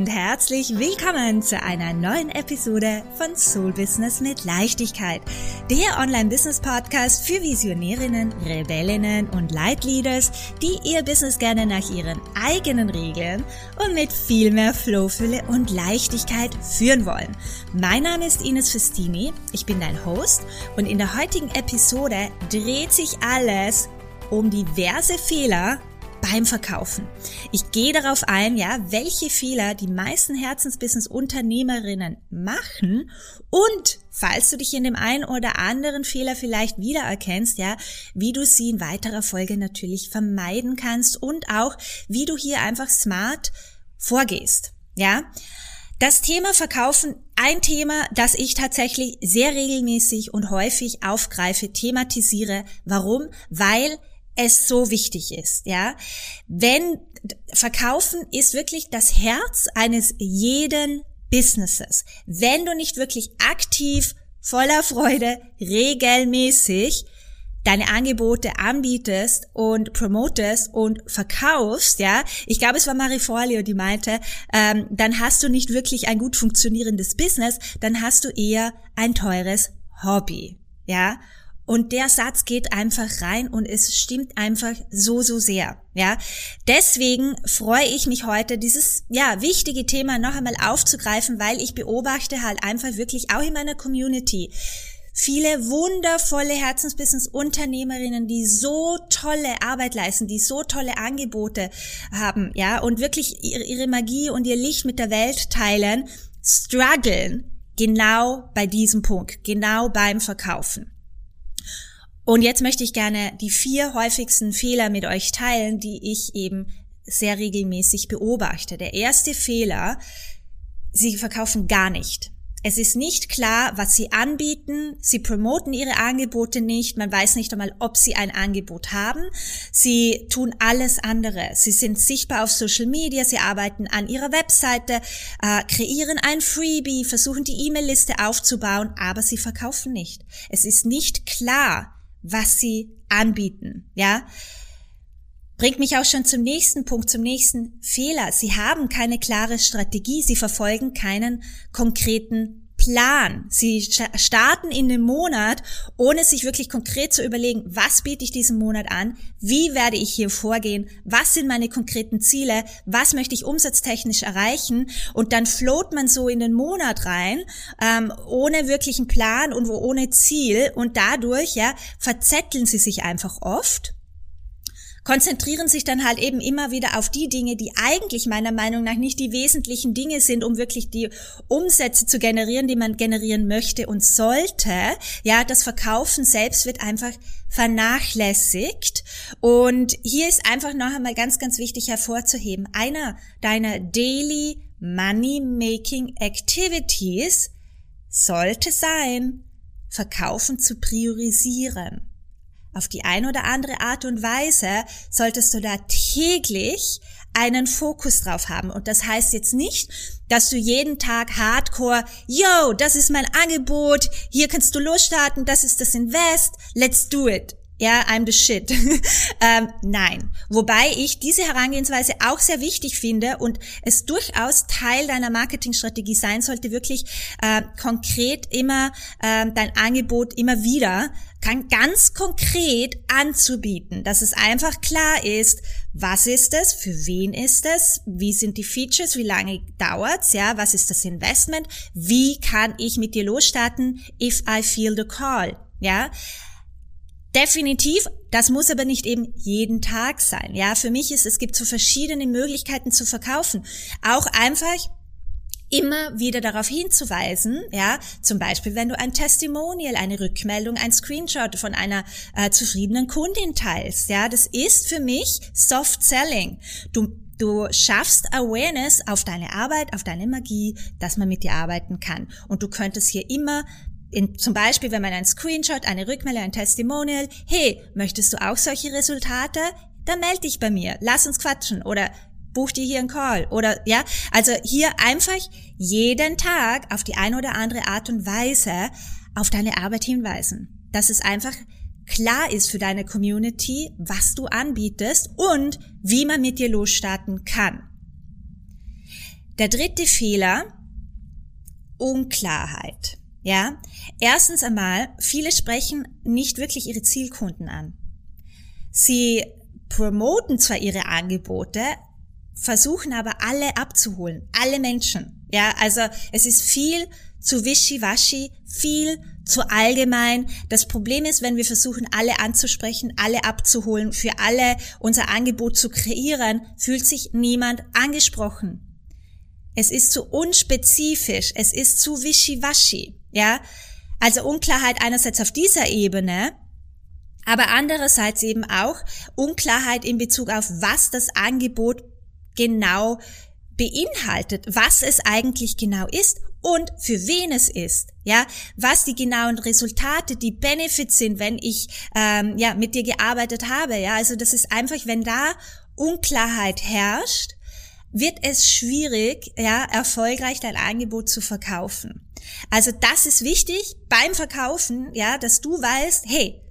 und herzlich willkommen zu einer neuen Episode von Soul Business mit Leichtigkeit, der Online-Business-Podcast für Visionärinnen, Rebellinnen und Leitleaders, die ihr Business gerne nach ihren eigenen Regeln und mit viel mehr Flowfülle und Leichtigkeit führen wollen. Mein Name ist Ines Festini, ich bin dein Host und in der heutigen Episode dreht sich alles um diverse Fehler, beim Verkaufen. Ich gehe darauf ein, ja, welche Fehler die meisten Herzensbusiness-Unternehmerinnen machen und falls du dich in dem einen oder anderen Fehler vielleicht wiedererkennst, ja, wie du sie in weiterer Folge natürlich vermeiden kannst und auch wie du hier einfach smart vorgehst, ja. Das Thema Verkaufen, ein Thema, das ich tatsächlich sehr regelmäßig und häufig aufgreife, thematisiere. Warum? Weil es so wichtig ist, ja. Wenn Verkaufen ist wirklich das Herz eines jeden Businesses. Wenn du nicht wirklich aktiv, voller Freude, regelmäßig deine Angebote anbietest und promotest und verkaufst, ja, ich glaube, es war Marie Forleo, die meinte, ähm, dann hast du nicht wirklich ein gut funktionierendes Business, dann hast du eher ein teures Hobby, ja. Und der Satz geht einfach rein und es stimmt einfach so, so sehr. Ja, deswegen freue ich mich heute, dieses, ja, wichtige Thema noch einmal aufzugreifen, weil ich beobachte halt einfach wirklich auch in meiner Community, viele wundervolle Herzensbusiness-Unternehmerinnen, die so tolle Arbeit leisten, die so tolle Angebote haben, ja, und wirklich ihre Magie und ihr Licht mit der Welt teilen, strugglen genau bei diesem Punkt, genau beim Verkaufen. Und jetzt möchte ich gerne die vier häufigsten Fehler mit euch teilen, die ich eben sehr regelmäßig beobachte. Der erste Fehler, sie verkaufen gar nicht. Es ist nicht klar, was sie anbieten. Sie promoten ihre Angebote nicht. Man weiß nicht einmal, ob sie ein Angebot haben. Sie tun alles andere. Sie sind sichtbar auf Social Media. Sie arbeiten an ihrer Webseite, äh, kreieren ein Freebie, versuchen die E-Mail-Liste aufzubauen, aber sie verkaufen nicht. Es ist nicht klar, was sie anbieten, ja. Bringt mich auch schon zum nächsten Punkt, zum nächsten Fehler. Sie haben keine klare Strategie, sie verfolgen keinen konkreten Plan. Sie starten in den Monat, ohne sich wirklich konkret zu überlegen, was biete ich diesen Monat an, wie werde ich hier vorgehen, was sind meine konkreten Ziele, was möchte ich umsatztechnisch erreichen. Und dann float man so in den Monat rein, ähm, ohne wirklichen Plan und ohne Ziel. Und dadurch ja verzetteln sie sich einfach oft konzentrieren sich dann halt eben immer wieder auf die Dinge, die eigentlich meiner Meinung nach nicht die wesentlichen Dinge sind, um wirklich die Umsätze zu generieren, die man generieren möchte und sollte. Ja, das Verkaufen selbst wird einfach vernachlässigt. Und hier ist einfach noch einmal ganz, ganz wichtig hervorzuheben. Einer deiner Daily Money Making Activities sollte sein, Verkaufen zu priorisieren. Auf die eine oder andere Art und Weise solltest du da täglich einen Fokus drauf haben. Und das heißt jetzt nicht, dass du jeden Tag hardcore, yo, das ist mein Angebot, hier kannst du losstarten, das ist das Invest, let's do it ja, I'm the shit. ähm, nein. Wobei ich diese Herangehensweise auch sehr wichtig finde und es durchaus Teil deiner Marketingstrategie sein sollte, wirklich äh, konkret immer äh, dein Angebot immer wieder kann ganz konkret anzubieten, dass es einfach klar ist, was ist es, für wen ist es, wie sind die Features, wie lange dauert's, ja, was ist das Investment, wie kann ich mit dir losstarten, if I feel the call, ja. Definitiv, das muss aber nicht eben jeden Tag sein. Ja, für mich ist es gibt so verschiedene Möglichkeiten zu verkaufen. Auch einfach immer wieder darauf hinzuweisen, ja, zum Beispiel, wenn du ein Testimonial, eine Rückmeldung, ein Screenshot von einer äh, zufriedenen Kundin teilst, ja, das ist für mich Soft Selling. Du Du schaffst Awareness auf deine Arbeit, auf deine Magie, dass man mit dir arbeiten kann. Und du könntest hier immer in, zum Beispiel, wenn man einen Screenshot, eine Rückmeldung, ein Testimonial, hey, möchtest du auch solche Resultate? Dann melde dich bei mir, lass uns quatschen oder buch dir hier einen Call oder ja, also hier einfach jeden Tag auf die eine oder andere Art und Weise auf deine Arbeit hinweisen. Dass es einfach klar ist für deine Community, was du anbietest und wie man mit dir losstarten kann. Der dritte Fehler, Unklarheit. Ja, erstens einmal, viele sprechen nicht wirklich ihre Zielkunden an. Sie promoten zwar ihre Angebote, versuchen aber alle abzuholen, alle Menschen. Ja, also es ist viel zu wischiwaschi, viel zu allgemein. Das Problem ist, wenn wir versuchen, alle anzusprechen, alle abzuholen, für alle unser Angebot zu kreieren, fühlt sich niemand angesprochen. Es ist zu unspezifisch, es ist zu wischiwaschi, ja. Also Unklarheit einerseits auf dieser Ebene, aber andererseits eben auch Unklarheit in Bezug auf, was das Angebot genau beinhaltet, was es eigentlich genau ist und für wen es ist, ja, was die genauen Resultate, die Benefits sind, wenn ich ähm, ja mit dir gearbeitet habe, ja, also das ist einfach, wenn da Unklarheit herrscht, wird es schwierig, ja, erfolgreich dein Angebot zu verkaufen. Also das ist wichtig beim Verkaufen, ja, dass du weißt, hey,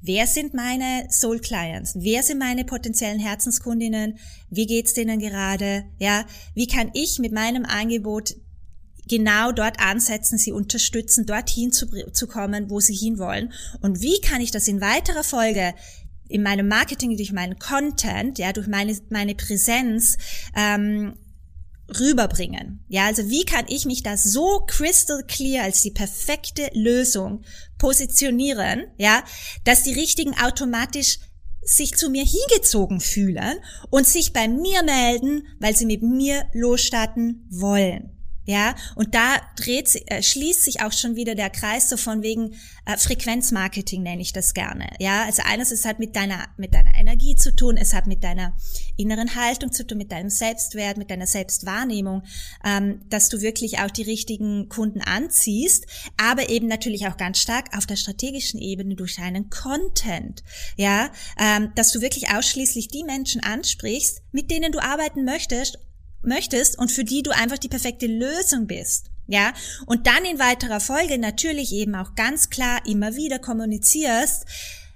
wer sind meine Soul Clients? Wer sind meine potenziellen Herzenskundinnen? Wie geht's denen gerade? Ja, wie kann ich mit meinem Angebot genau dort ansetzen, sie unterstützen, dorthin zu, zu kommen, wo sie hinwollen? Und wie kann ich das in weiterer Folge in meinem Marketing, durch meinen Content, ja, durch meine, meine Präsenz ähm, rüberbringen. Ja, also wie kann ich mich da so crystal clear als die perfekte Lösung positionieren, ja, dass die Richtigen automatisch sich zu mir hingezogen fühlen und sich bei mir melden, weil sie mit mir losstarten wollen. Ja, und da dreht, äh, schließt sich auch schon wieder der Kreis so von wegen äh, Frequenzmarketing nenne ich das gerne. Ja, also eines ist halt mit deiner mit deiner Energie zu tun, es hat mit deiner inneren Haltung zu tun, mit deinem Selbstwert, mit deiner Selbstwahrnehmung, ähm, dass du wirklich auch die richtigen Kunden anziehst, aber eben natürlich auch ganz stark auf der strategischen Ebene durch deinen Content. Ja, ähm, dass du wirklich ausschließlich die Menschen ansprichst, mit denen du arbeiten möchtest möchtest und für die du einfach die perfekte Lösung bist. Ja, und dann in weiterer Folge natürlich eben auch ganz klar immer wieder kommunizierst,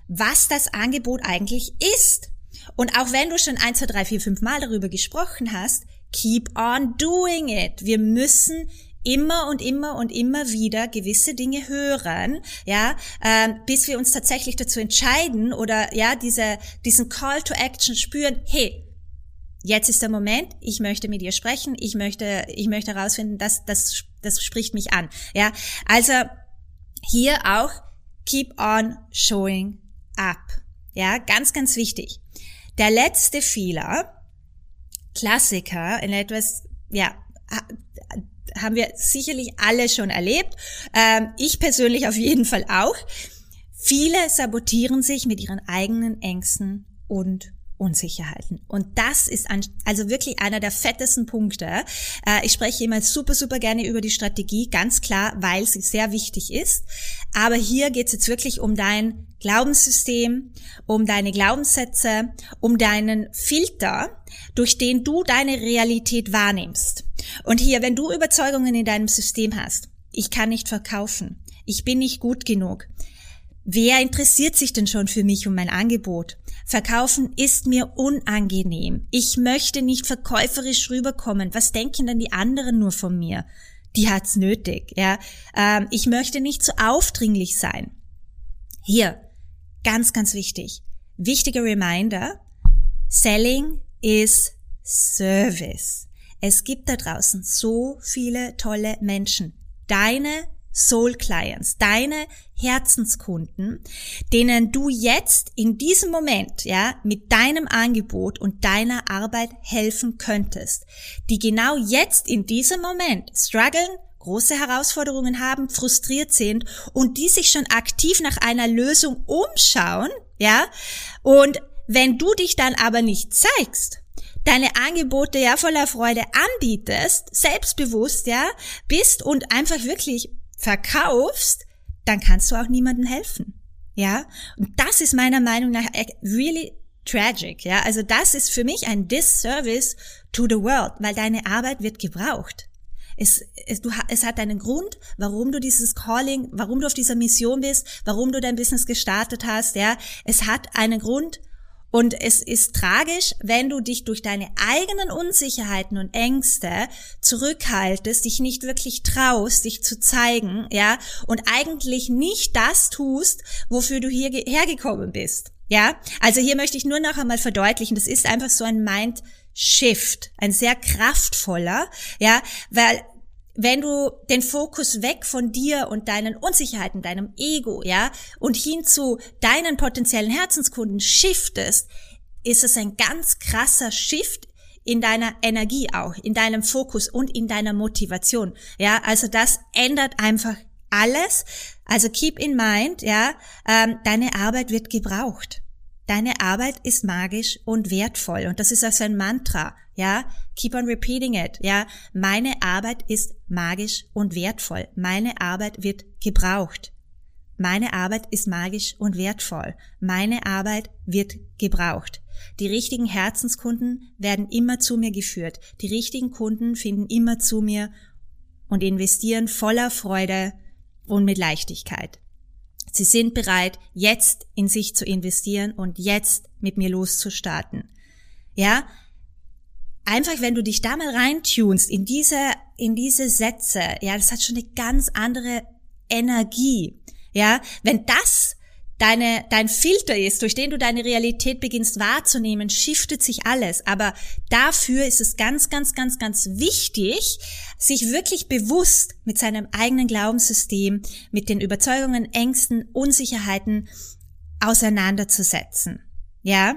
was das Angebot eigentlich ist. Und auch wenn du schon ein, zwei, drei, vier, fünf Mal darüber gesprochen hast, keep on doing it. Wir müssen immer und immer und immer wieder gewisse Dinge hören, ja, ähm, bis wir uns tatsächlich dazu entscheiden oder ja diese diesen Call to Action spüren. Hey, jetzt ist der Moment, ich möchte mit dir sprechen, ich möchte, ich möchte herausfinden, dass das, das spricht mich an. Ja, also hier auch keep on showing up. Ja, ganz, ganz wichtig. Der letzte Fehler, Klassiker in etwas, ja, haben wir sicherlich alle schon erlebt. Ähm, ich persönlich auf jeden Fall auch. Viele sabotieren sich mit ihren eigenen Ängsten und Unsicherheiten. Und das ist ein, also wirklich einer der fettesten Punkte. Äh, ich spreche immer super, super gerne über die Strategie, ganz klar, weil sie sehr wichtig ist. Aber hier geht es jetzt wirklich um dein Glaubenssystem, um deine Glaubenssätze, um deinen Filter, durch den du deine Realität wahrnimmst. Und hier, wenn du Überzeugungen in deinem System hast, ich kann nicht verkaufen, ich bin nicht gut genug, Wer interessiert sich denn schon für mich und mein Angebot? Verkaufen ist mir unangenehm. Ich möchte nicht verkäuferisch rüberkommen. Was denken denn die anderen nur von mir? Die hat's nötig, ja. Ähm, ich möchte nicht zu aufdringlich sein. Hier, ganz, ganz wichtig. Wichtiger Reminder. Selling is Service. Es gibt da draußen so viele tolle Menschen. Deine Soul Clients, deine Herzenskunden, denen du jetzt in diesem Moment, ja, mit deinem Angebot und deiner Arbeit helfen könntest, die genau jetzt in diesem Moment strugglen, große Herausforderungen haben, frustriert sind und die sich schon aktiv nach einer Lösung umschauen, ja, und wenn du dich dann aber nicht zeigst, deine Angebote ja voller Freude anbietest, selbstbewusst, ja, bist und einfach wirklich verkaufst, dann kannst du auch niemandem helfen. Ja, und das ist meiner Meinung nach really tragic. Ja, also das ist für mich ein Disservice to the world, weil deine Arbeit wird gebraucht. Es, es, du, es hat einen Grund, warum du dieses Calling, warum du auf dieser Mission bist, warum du dein Business gestartet hast. Ja, es hat einen Grund Und es ist tragisch, wenn du dich durch deine eigenen Unsicherheiten und Ängste zurückhaltest, dich nicht wirklich traust, dich zu zeigen, ja, und eigentlich nicht das tust, wofür du hier hergekommen bist. Ja, also hier möchte ich nur noch einmal verdeutlichen, das ist einfach so ein Mind Shift, ein sehr kraftvoller, ja, weil wenn du den Fokus weg von dir und deinen Unsicherheiten, deinem Ego, ja, und hin zu deinen potenziellen Herzenskunden shiftest, ist es ein ganz krasser Shift in deiner Energie auch, in deinem Fokus und in deiner Motivation. Ja, also das ändert einfach alles. Also keep in mind, ja, ähm, deine Arbeit wird gebraucht. Deine Arbeit ist magisch und wertvoll. Und das ist also ein Mantra, ja. Keep on repeating it, ja. Meine Arbeit ist magisch und wertvoll. Meine Arbeit wird gebraucht. Meine Arbeit ist magisch und wertvoll. Meine Arbeit wird gebraucht. Die richtigen Herzenskunden werden immer zu mir geführt. Die richtigen Kunden finden immer zu mir und investieren voller Freude und mit Leichtigkeit. Sie sind bereit, jetzt in sich zu investieren und jetzt mit mir loszustarten. Ja? Einfach, wenn du dich da mal reintunst in diese, in diese Sätze, ja, das hat schon eine ganz andere Energie. Ja? Wenn das deine, dein Filter ist, durch den du deine Realität beginnst wahrzunehmen, shiftet sich alles. Aber dafür ist es ganz, ganz, ganz, ganz wichtig, sich wirklich bewusst mit seinem eigenen Glaubenssystem, mit den Überzeugungen, Ängsten, Unsicherheiten auseinanderzusetzen. Ja?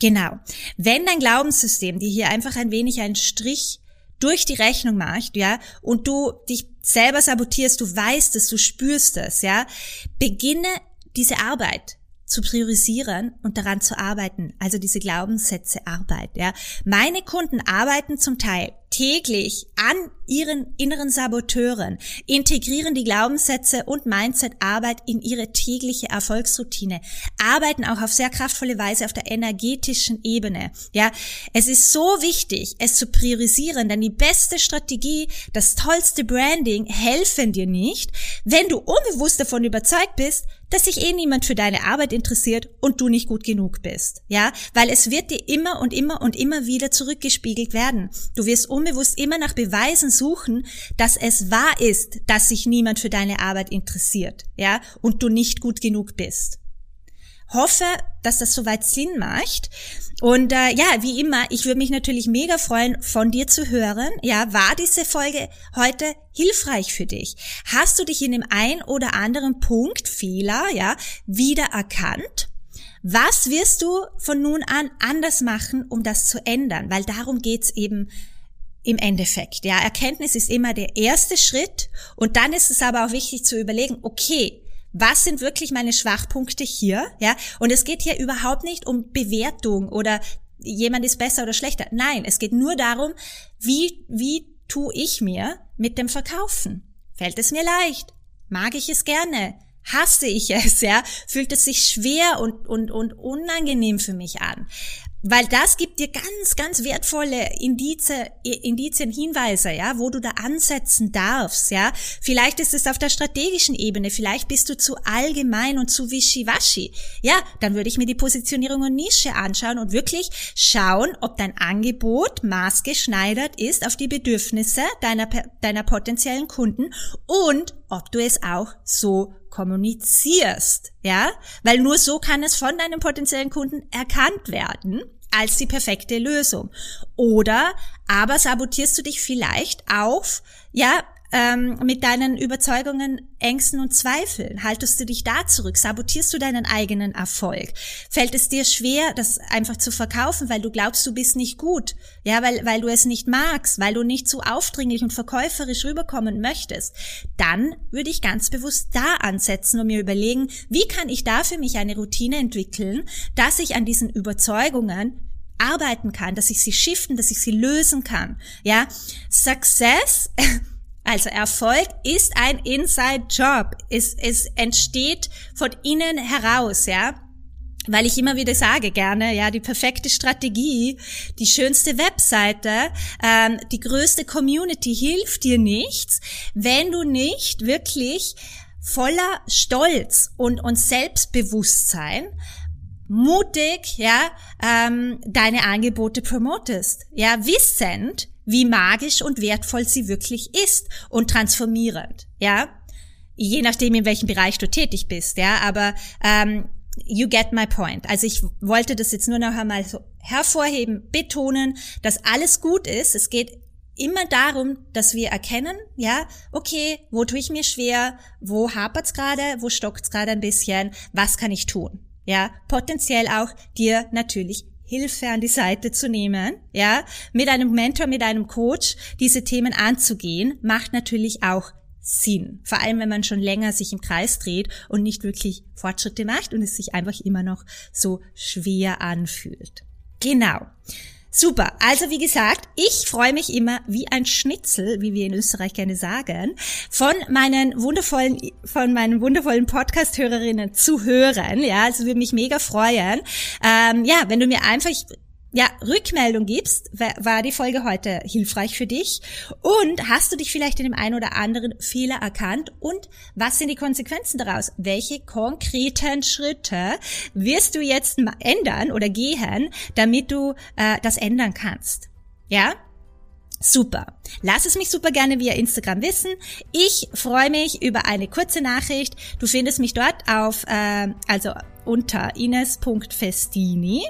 Genau. Wenn dein Glaubenssystem dir hier einfach ein wenig einen Strich durch die Rechnung macht, ja, und du dich selber sabotierst, du weißt es, du spürst es, ja, beginne diese Arbeit zu priorisieren und daran zu arbeiten, also diese Glaubenssätze Arbeit, ja. Meine Kunden arbeiten zum Teil täglich an ihren inneren Saboteuren, integrieren die Glaubenssätze und Mindset-Arbeit in ihre tägliche Erfolgsroutine, arbeiten auch auf sehr kraftvolle Weise auf der energetischen Ebene. Ja, es ist so wichtig, es zu priorisieren, denn die beste Strategie, das tollste Branding helfen dir nicht, wenn du unbewusst davon überzeugt bist, dass sich eh niemand für deine Arbeit interessiert und du nicht gut genug bist. Ja, weil es wird dir immer und immer und immer wieder zurückgespiegelt werden. Du wirst unbewusst immer nach Beweisen suchen, dass es wahr ist, dass sich niemand für deine Arbeit interessiert, ja, und du nicht gut genug bist. Hoffe, dass das soweit Sinn macht. Und äh, ja, wie immer, ich würde mich natürlich mega freuen, von dir zu hören. Ja, war diese Folge heute hilfreich für dich? Hast du dich in dem ein oder anderen Punkt Fehler, ja, wiedererkannt? Was wirst du von nun an anders machen, um das zu ändern? Weil darum geht's eben im Endeffekt. Ja, Erkenntnis ist immer der erste Schritt und dann ist es aber auch wichtig zu überlegen, okay, was sind wirklich meine Schwachpunkte hier? Ja, und es geht hier überhaupt nicht um Bewertung oder jemand ist besser oder schlechter. Nein, es geht nur darum, wie, wie tue ich mir mit dem Verkaufen? Fällt es mir leicht? Mag ich es gerne? Hasse ich es, ja? Fühlt es sich schwer und, und, und unangenehm für mich an? Weil das gibt dir ganz, ganz wertvolle Indizien, Indizien, Hinweise, ja, wo du da ansetzen darfst, ja. Vielleicht ist es auf der strategischen Ebene, vielleicht bist du zu allgemein und zu wischiwaschi. Ja, dann würde ich mir die Positionierung und Nische anschauen und wirklich schauen, ob dein Angebot maßgeschneidert ist auf die Bedürfnisse deiner, deiner potenziellen Kunden und ob du es auch so kommunizierst, ja? Weil nur so kann es von deinem potenziellen Kunden erkannt werden als die perfekte Lösung. Oder aber sabotierst du dich vielleicht auf, ja, ähm, mit deinen Überzeugungen, Ängsten und Zweifeln? Haltest du dich da zurück? Sabotierst du deinen eigenen Erfolg? Fällt es dir schwer, das einfach zu verkaufen, weil du glaubst, du bist nicht gut? Ja, weil, weil du es nicht magst, weil du nicht so aufdringlich und verkäuferisch rüberkommen möchtest? Dann würde ich ganz bewusst da ansetzen und mir überlegen, wie kann ich da für mich eine Routine entwickeln, dass ich an diesen Überzeugungen arbeiten kann, dass ich sie shiften, dass ich sie lösen kann. Ja, Success Also Erfolg ist ein Inside-Job. Es, es entsteht von innen heraus, ja. Weil ich immer wieder sage gerne, ja, die perfekte Strategie, die schönste Webseite, ähm, die größte Community hilft dir nichts, wenn du nicht wirklich voller Stolz und, und Selbstbewusstsein mutig, ja, ähm, deine Angebote promotest, ja, wissend, wie magisch und wertvoll sie wirklich ist und transformierend, ja, je nachdem in welchem Bereich du tätig bist, ja, aber ähm, you get my point. Also ich wollte das jetzt nur noch einmal so hervorheben, betonen, dass alles gut ist. Es geht immer darum, dass wir erkennen, ja, okay, wo tue ich mir schwer, wo hapert's gerade, wo stockt's gerade ein bisschen, was kann ich tun? Ja, potenziell auch dir natürlich Hilfe an die Seite zu nehmen, ja, mit einem Mentor, mit einem Coach diese Themen anzugehen, macht natürlich auch Sinn. Vor allem, wenn man schon länger sich im Kreis dreht und nicht wirklich Fortschritte macht und es sich einfach immer noch so schwer anfühlt. Genau. Super. Also wie gesagt, ich freue mich immer wie ein Schnitzel, wie wir in Österreich gerne sagen, von meinen wundervollen, von meinen wundervollen Podcast-Hörerinnen zu hören. Ja, also würde mich mega freuen. Ähm, ja, wenn du mir einfach ja, Rückmeldung gibst, war die Folge heute hilfreich für dich? Und hast du dich vielleicht in dem einen oder anderen Fehler erkannt? Und was sind die Konsequenzen daraus? Welche konkreten Schritte wirst du jetzt ändern oder gehen, damit du äh, das ändern kannst? Ja? Super. Lass es mich super gerne via Instagram wissen. Ich freue mich über eine kurze Nachricht. Du findest mich dort auf, äh, also unter ines.festini.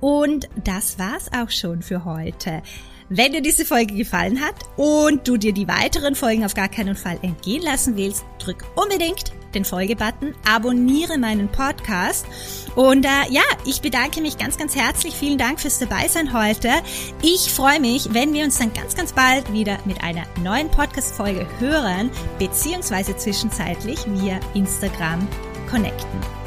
Und das war's auch schon für heute. Wenn dir diese Folge gefallen hat und du dir die weiteren Folgen auf gar keinen Fall entgehen lassen willst, drück unbedingt den Folgebutton, abonniere meinen Podcast und äh, ja, ich bedanke mich ganz, ganz herzlich. Vielen Dank fürs Dabeisein heute. Ich freue mich, wenn wir uns dann ganz, ganz bald wieder mit einer neuen Podcast-Folge hören, beziehungsweise zwischenzeitlich via Instagram connecten.